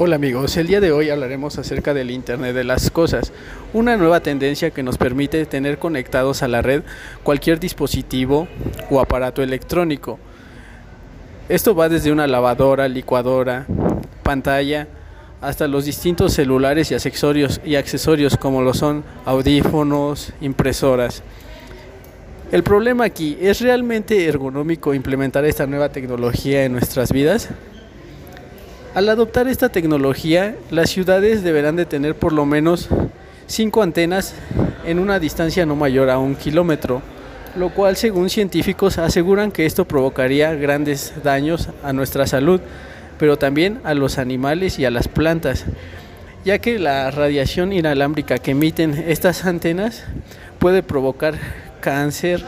Hola amigos, el día de hoy hablaremos acerca del Internet de las Cosas, una nueva tendencia que nos permite tener conectados a la red cualquier dispositivo o aparato electrónico. Esto va desde una lavadora, licuadora, pantalla, hasta los distintos celulares y accesorios, y accesorios como lo son audífonos, impresoras. El problema aquí, ¿es realmente ergonómico implementar esta nueva tecnología en nuestras vidas? Al adoptar esta tecnología, las ciudades deberán de tener por lo menos cinco antenas en una distancia no mayor a un kilómetro, lo cual según científicos aseguran que esto provocaría grandes daños a nuestra salud, pero también a los animales y a las plantas, ya que la radiación inalámbrica que emiten estas antenas puede provocar cáncer,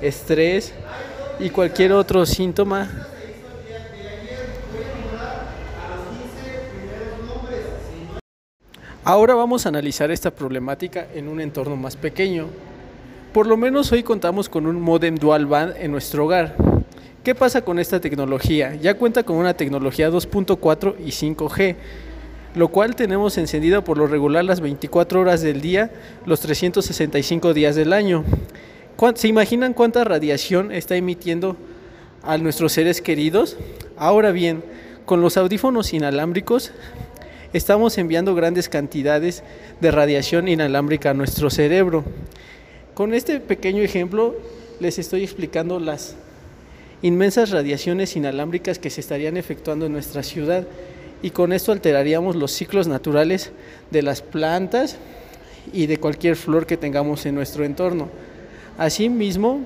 estrés y cualquier otro síntoma Ahora vamos a analizar esta problemática en un entorno más pequeño. Por lo menos hoy contamos con un modem dual band en nuestro hogar. ¿Qué pasa con esta tecnología? Ya cuenta con una tecnología 2.4 y 5G, lo cual tenemos encendida por lo regular las 24 horas del día, los 365 días del año. ¿Se imaginan cuánta radiación está emitiendo a nuestros seres queridos? Ahora bien, con los audífonos inalámbricos estamos enviando grandes cantidades de radiación inalámbrica a nuestro cerebro. Con este pequeño ejemplo les estoy explicando las inmensas radiaciones inalámbricas que se estarían efectuando en nuestra ciudad y con esto alteraríamos los ciclos naturales de las plantas y de cualquier flor que tengamos en nuestro entorno. Asimismo,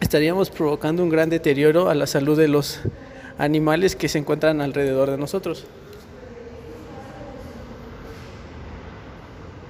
estaríamos provocando un gran deterioro a la salud de los animales que se encuentran alrededor de nosotros.